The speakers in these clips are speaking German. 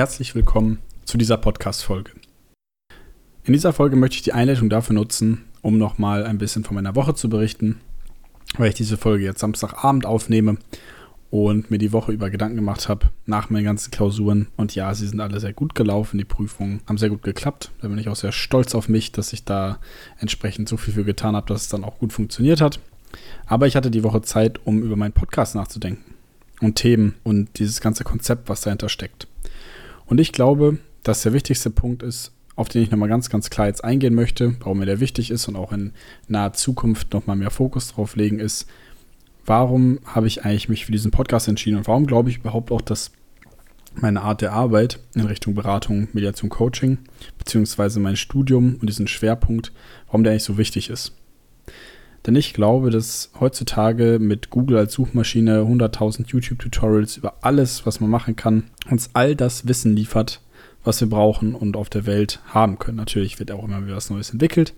herzlich willkommen zu dieser Podcast-Folge. In dieser Folge möchte ich die Einleitung dafür nutzen, um nochmal ein bisschen von meiner Woche zu berichten, weil ich diese Folge jetzt Samstagabend aufnehme und mir die Woche über Gedanken gemacht habe nach meinen ganzen Klausuren. Und ja, sie sind alle sehr gut gelaufen, die Prüfungen haben sehr gut geklappt. Da bin ich auch sehr stolz auf mich, dass ich da entsprechend so viel für getan habe, dass es dann auch gut funktioniert hat. Aber ich hatte die Woche Zeit, um über meinen Podcast nachzudenken und Themen und dieses ganze Konzept, was dahinter steckt. Und ich glaube, dass der wichtigste Punkt ist, auf den ich nochmal ganz, ganz klar jetzt eingehen möchte, warum mir der wichtig ist und auch in naher Zukunft nochmal mehr Fokus drauf legen, ist, warum habe ich eigentlich mich für diesen Podcast entschieden und warum glaube ich überhaupt auch, dass meine Art der Arbeit in Richtung Beratung, Mediation, Coaching, beziehungsweise mein Studium und diesen Schwerpunkt, warum der eigentlich so wichtig ist. Denn ich glaube, dass heutzutage mit Google als Suchmaschine 100.000 YouTube-Tutorials über alles, was man machen kann, uns all das Wissen liefert, was wir brauchen und auf der Welt haben können. Natürlich wird auch immer wieder was Neues entwickelt,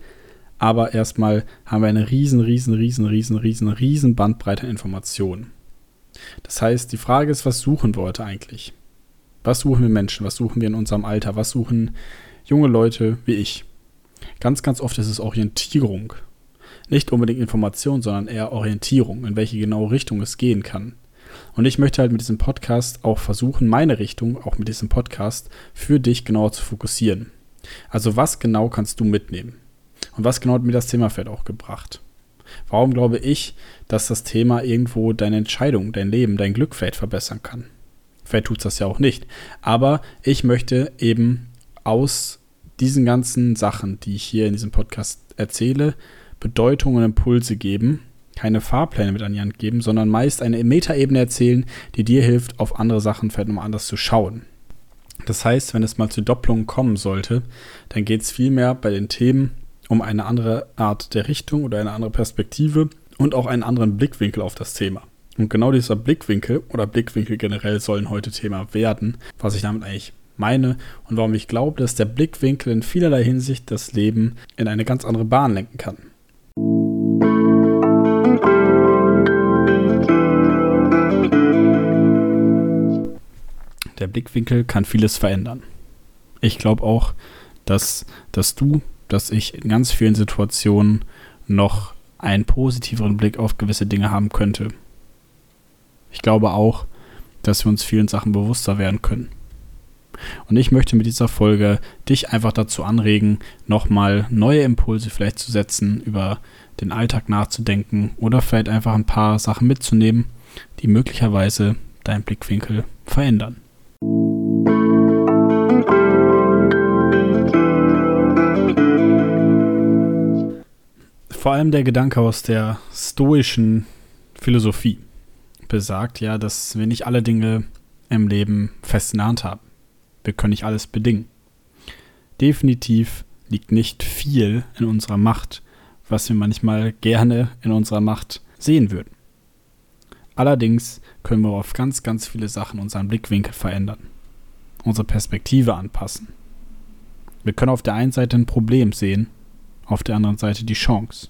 aber erstmal haben wir eine riesen, riesen, riesen, riesen, riesen, riesen Bandbreite an Informationen. Das heißt, die Frage ist, was suchen wir heute eigentlich? Was suchen wir Menschen? Was suchen wir in unserem Alter? Was suchen junge Leute wie ich? Ganz, ganz oft ist es Orientierung nicht unbedingt Information, sondern eher Orientierung, in welche genaue Richtung es gehen kann. Und ich möchte halt mit diesem Podcast auch versuchen, meine Richtung, auch mit diesem Podcast, für dich genauer zu fokussieren. Also was genau kannst du mitnehmen? Und was genau hat mir das Thema vielleicht auch gebracht? Warum glaube ich, dass das Thema irgendwo deine Entscheidung, dein Leben, dein Glück vielleicht verbessern kann? Vielleicht tut es das ja auch nicht. Aber ich möchte eben aus diesen ganzen Sachen, die ich hier in diesem Podcast erzähle, Bedeutung und Impulse geben, keine Fahrpläne mit an die Hand geben, sondern meist eine Metaebene erzählen, die dir hilft, auf andere Sachen vielleicht nochmal anders zu schauen. Das heißt, wenn es mal zu Doppelungen kommen sollte, dann geht es vielmehr bei den Themen um eine andere Art der Richtung oder eine andere Perspektive und auch einen anderen Blickwinkel auf das Thema. Und genau dieser Blickwinkel oder Blickwinkel generell sollen heute Thema werden, was ich damit eigentlich meine und warum ich glaube, dass der Blickwinkel in vielerlei Hinsicht das Leben in eine ganz andere Bahn lenken kann. Der Blickwinkel kann vieles verändern. Ich glaube auch, dass, dass du, dass ich in ganz vielen Situationen noch einen positiveren Blick auf gewisse Dinge haben könnte. Ich glaube auch, dass wir uns vielen Sachen bewusster werden können. Und ich möchte mit dieser Folge dich einfach dazu anregen, nochmal neue Impulse vielleicht zu setzen, über den Alltag nachzudenken oder vielleicht einfach ein paar Sachen mitzunehmen, die möglicherweise deinen Blickwinkel verändern. Vor allem der Gedanke aus der stoischen Philosophie besagt ja, dass wir nicht alle Dinge im Leben fest in der Hand haben. Wir können nicht alles bedingen. Definitiv liegt nicht viel in unserer Macht, was wir manchmal gerne in unserer Macht sehen würden. Allerdings können wir auf ganz, ganz viele Sachen unseren Blickwinkel verändern, unsere Perspektive anpassen. Wir können auf der einen Seite ein Problem sehen, auf der anderen Seite die Chance.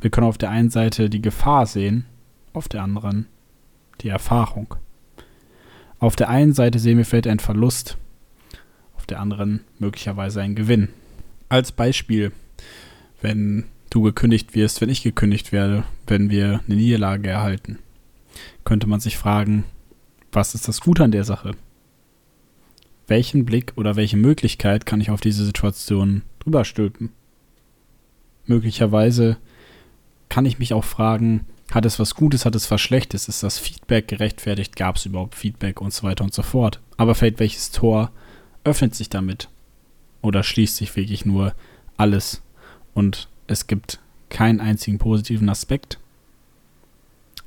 Wir können auf der einen Seite die Gefahr sehen, auf der anderen die Erfahrung. Auf der einen Seite sehen wir vielleicht einen Verlust, auf der anderen möglicherweise einen Gewinn. Als Beispiel, wenn du gekündigt wirst, wenn ich gekündigt werde, wenn wir eine Niederlage erhalten, könnte man sich fragen, was ist das Gute an der Sache? Welchen Blick oder welche Möglichkeit kann ich auf diese Situation drüber stülpen? Möglicherweise kann ich mich auch fragen, hat es was Gutes, hat es was Schlechtes? Ist das Feedback gerechtfertigt? Gab es überhaupt Feedback und so weiter und so fort? Aber vielleicht welches Tor öffnet sich damit? Oder schließt sich wirklich nur alles und es gibt keinen einzigen positiven Aspekt?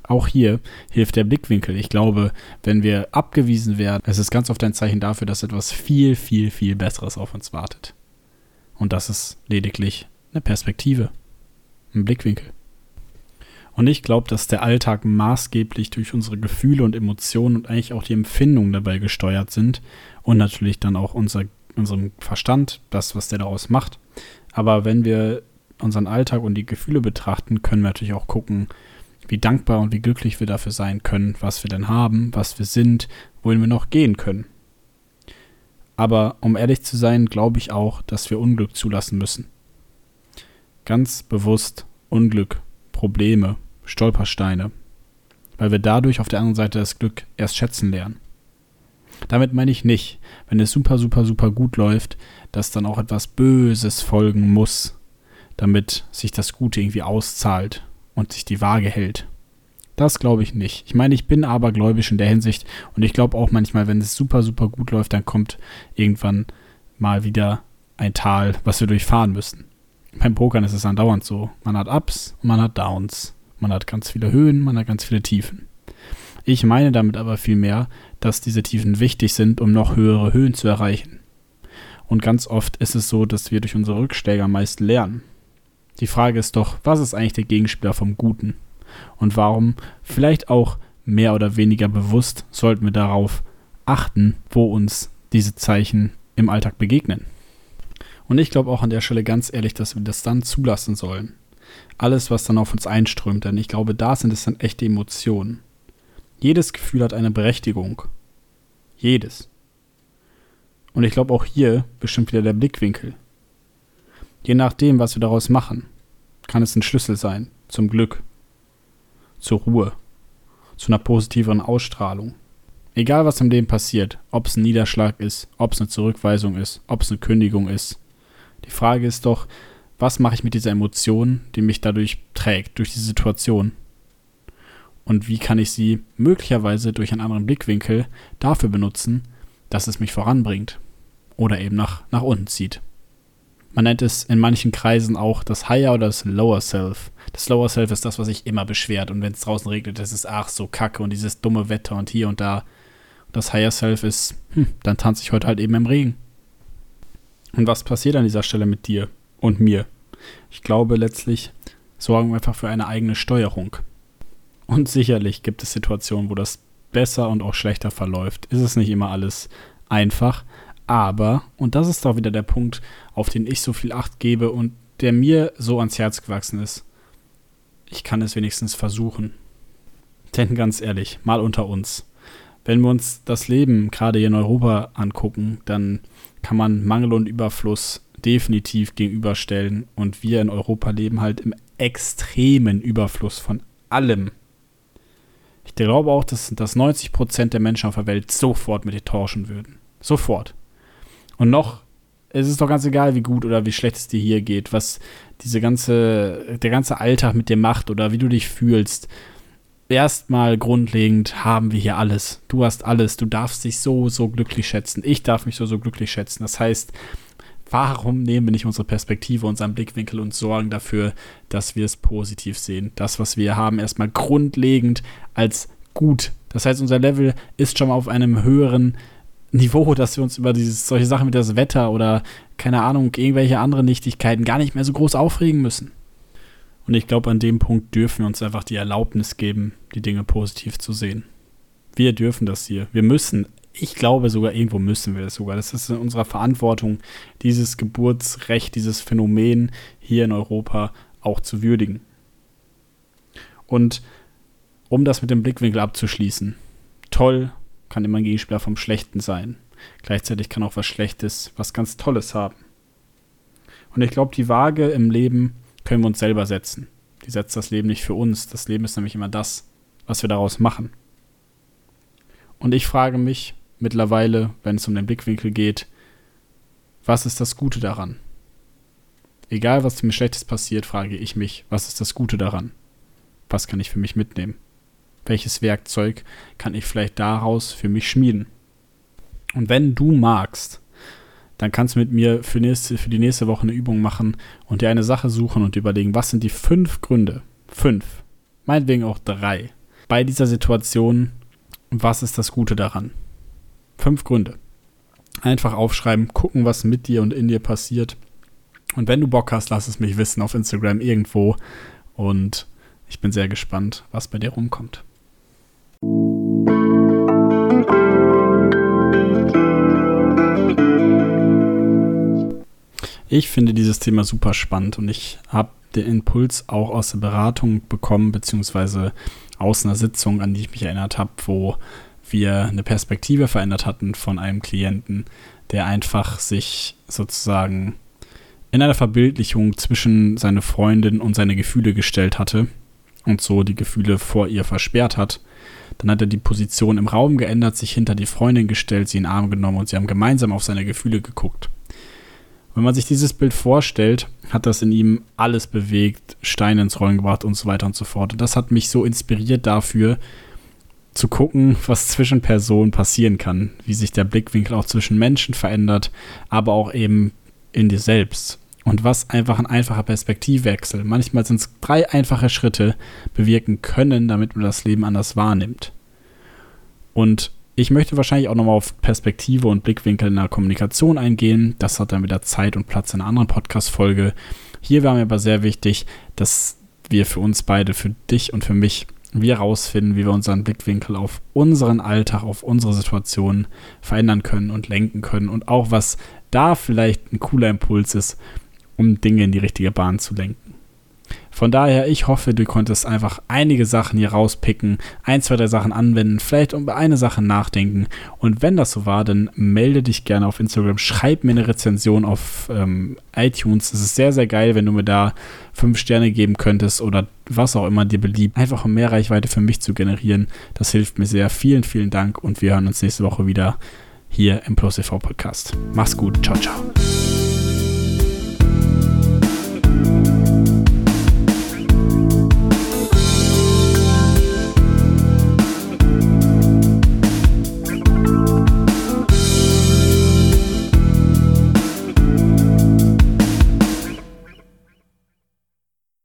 Auch hier hilft der Blickwinkel. Ich glaube, wenn wir abgewiesen werden, es ist ganz oft ein Zeichen dafür, dass etwas viel, viel, viel Besseres auf uns wartet. Und das ist lediglich eine Perspektive, ein Blickwinkel. Und ich glaube, dass der Alltag maßgeblich durch unsere Gefühle und Emotionen und eigentlich auch die Empfindungen dabei gesteuert sind und natürlich dann auch unser, unserem Verstand, das, was der daraus macht. Aber wenn wir unseren Alltag und die Gefühle betrachten, können wir natürlich auch gucken, wie dankbar und wie glücklich wir dafür sein können, was wir denn haben, was wir sind, wohin wir noch gehen können. Aber um ehrlich zu sein, glaube ich auch, dass wir Unglück zulassen müssen. Ganz bewusst Unglück, Probleme, Stolpersteine, weil wir dadurch auf der anderen Seite das Glück erst schätzen lernen. Damit meine ich nicht, wenn es super, super, super gut läuft, dass dann auch etwas Böses folgen muss, damit sich das Gute irgendwie auszahlt und sich die Waage hält. Das glaube ich nicht. Ich meine, ich bin abergläubisch in der Hinsicht und ich glaube auch manchmal, wenn es super, super gut läuft, dann kommt irgendwann mal wieder ein Tal, was wir durchfahren müssen. Beim Pokern ist es andauernd so. Man hat Ups und man hat Downs. Man hat ganz viele Höhen, man hat ganz viele Tiefen. Ich meine damit aber vielmehr, dass diese Tiefen wichtig sind, um noch höhere Höhen zu erreichen. Und ganz oft ist es so, dass wir durch unsere Rückschläge am meisten lernen. Die Frage ist doch, was ist eigentlich der Gegenspieler vom Guten? Und warum, vielleicht auch mehr oder weniger bewusst, sollten wir darauf achten, wo uns diese Zeichen im Alltag begegnen? Und ich glaube auch an der Stelle ganz ehrlich, dass wir das dann zulassen sollen. Alles, was dann auf uns einströmt, denn ich glaube, da sind es dann echte Emotionen. Jedes Gefühl hat eine Berechtigung. Jedes. Und ich glaube auch hier bestimmt wieder der Blickwinkel. Je nachdem, was wir daraus machen, kann es ein Schlüssel sein zum Glück, zur Ruhe, zu einer positiveren Ausstrahlung. Egal was im Leben passiert, ob es ein Niederschlag ist, ob es eine Zurückweisung ist, ob es eine Kündigung ist. Die Frage ist doch, was mache ich mit dieser Emotion, die mich dadurch trägt, durch die Situation? Und wie kann ich sie möglicherweise durch einen anderen Blickwinkel dafür benutzen, dass es mich voranbringt oder eben nach, nach unten zieht? Man nennt es in manchen Kreisen auch das Higher oder das Lower Self. Das Lower Self ist das, was sich immer beschwert. Und wenn es draußen regnet, ist es ach so kacke und dieses dumme Wetter und hier und da. Das Higher Self ist, hm, dann tanze ich heute halt eben im Regen. Und was passiert an dieser Stelle mit dir und mir? Ich glaube, letztlich sorgen wir einfach für eine eigene Steuerung. Und sicherlich gibt es Situationen, wo das besser und auch schlechter verläuft. Ist es nicht immer alles einfach. Aber, und das ist doch wieder der Punkt, auf den ich so viel Acht gebe und der mir so ans Herz gewachsen ist. Ich kann es wenigstens versuchen. Denn ganz ehrlich, mal unter uns. Wenn wir uns das Leben gerade hier in Europa angucken, dann kann man Mangel und Überfluss definitiv gegenüberstellen. Und wir in Europa leben halt im extremen Überfluss von allem. Ich glaube auch, dass, dass 90% der Menschen auf der Welt sofort mit dir tauschen würden. Sofort. Und noch, es ist doch ganz egal, wie gut oder wie schlecht es dir hier geht, was diese ganze, der ganze Alltag mit dir macht oder wie du dich fühlst. Erstmal grundlegend haben wir hier alles. Du hast alles. Du darfst dich so, so glücklich schätzen. Ich darf mich so, so glücklich schätzen. Das heißt, warum nehmen wir nicht unsere Perspektive, unseren Blickwinkel und sorgen dafür, dass wir es positiv sehen? Das, was wir haben, erstmal grundlegend als gut. Das heißt, unser Level ist schon mal auf einem höheren Niveau, dass wir uns über dieses, solche Sachen wie das Wetter oder keine Ahnung, irgendwelche anderen Nichtigkeiten gar nicht mehr so groß aufregen müssen. Und ich glaube, an dem Punkt dürfen wir uns einfach die Erlaubnis geben, die Dinge positiv zu sehen. Wir dürfen das hier. Wir müssen. Ich glaube sogar, irgendwo müssen wir das sogar. Das ist in unserer Verantwortung, dieses Geburtsrecht, dieses Phänomen hier in Europa auch zu würdigen. Und um das mit dem Blickwinkel abzuschließen, toll, kann immer ein Gegenspieler vom Schlechten sein. Gleichzeitig kann auch was Schlechtes was ganz Tolles haben. Und ich glaube, die Waage im Leben können wir uns selber setzen. Die setzt das Leben nicht für uns. Das Leben ist nämlich immer das, was wir daraus machen. Und ich frage mich mittlerweile, wenn es um den Blickwinkel geht, was ist das Gute daran? Egal, was mir Schlechtes passiert, frage ich mich, was ist das Gute daran? Was kann ich für mich mitnehmen? Welches Werkzeug kann ich vielleicht daraus für mich schmieden. Und wenn du magst, dann kannst du mit mir für, nächste, für die nächste Woche eine Übung machen und dir eine Sache suchen und überlegen, was sind die fünf Gründe, fünf, meinetwegen auch drei, bei dieser Situation, was ist das Gute daran? Fünf Gründe. Einfach aufschreiben, gucken, was mit dir und in dir passiert. Und wenn du Bock hast, lass es mich wissen auf Instagram irgendwo. Und ich bin sehr gespannt, was bei dir rumkommt. Ich finde dieses Thema super spannend und ich habe den Impuls auch aus der Beratung bekommen, beziehungsweise aus einer Sitzung, an die ich mich erinnert habe, wo wir eine Perspektive verändert hatten von einem Klienten, der einfach sich sozusagen in einer Verbildlichung zwischen seine Freundin und seine Gefühle gestellt hatte und so die Gefühle vor ihr versperrt hat. Dann hat er die Position im Raum geändert, sich hinter die Freundin gestellt, sie in den Arm genommen und sie haben gemeinsam auf seine Gefühle geguckt. Wenn man sich dieses Bild vorstellt, hat das in ihm alles bewegt, Steine ins Rollen gebracht und so weiter und so fort. Und das hat mich so inspiriert dafür, zu gucken, was zwischen Personen passieren kann, wie sich der Blickwinkel auch zwischen Menschen verändert, aber auch eben in dir selbst. Und was einfach ein einfacher Perspektivwechsel, manchmal sind es drei einfache Schritte, bewirken können, damit man das Leben anders wahrnimmt. Und ich möchte wahrscheinlich auch nochmal auf Perspektive und Blickwinkel in der Kommunikation eingehen. Das hat dann wieder Zeit und Platz in einer anderen Podcast-Folge. Hier war mir aber sehr wichtig, dass wir für uns beide, für dich und für mich, wir herausfinden, wie wir unseren Blickwinkel auf unseren Alltag, auf unsere Situation verändern können und lenken können und auch was da vielleicht ein cooler Impuls ist, um Dinge in die richtige Bahn zu lenken. Von daher, ich hoffe, du konntest einfach einige Sachen hier rauspicken, ein, zwei, drei Sachen anwenden, vielleicht über eine Sache nachdenken. Und wenn das so war, dann melde dich gerne auf Instagram, schreib mir eine Rezension auf ähm, iTunes. Es ist sehr, sehr geil, wenn du mir da fünf Sterne geben könntest oder was auch immer dir beliebt. Einfach um mehr Reichweite für mich zu generieren. Das hilft mir sehr. Vielen, vielen Dank und wir hören uns nächste Woche wieder hier im Plus TV Podcast. Mach's gut. Ciao, ciao.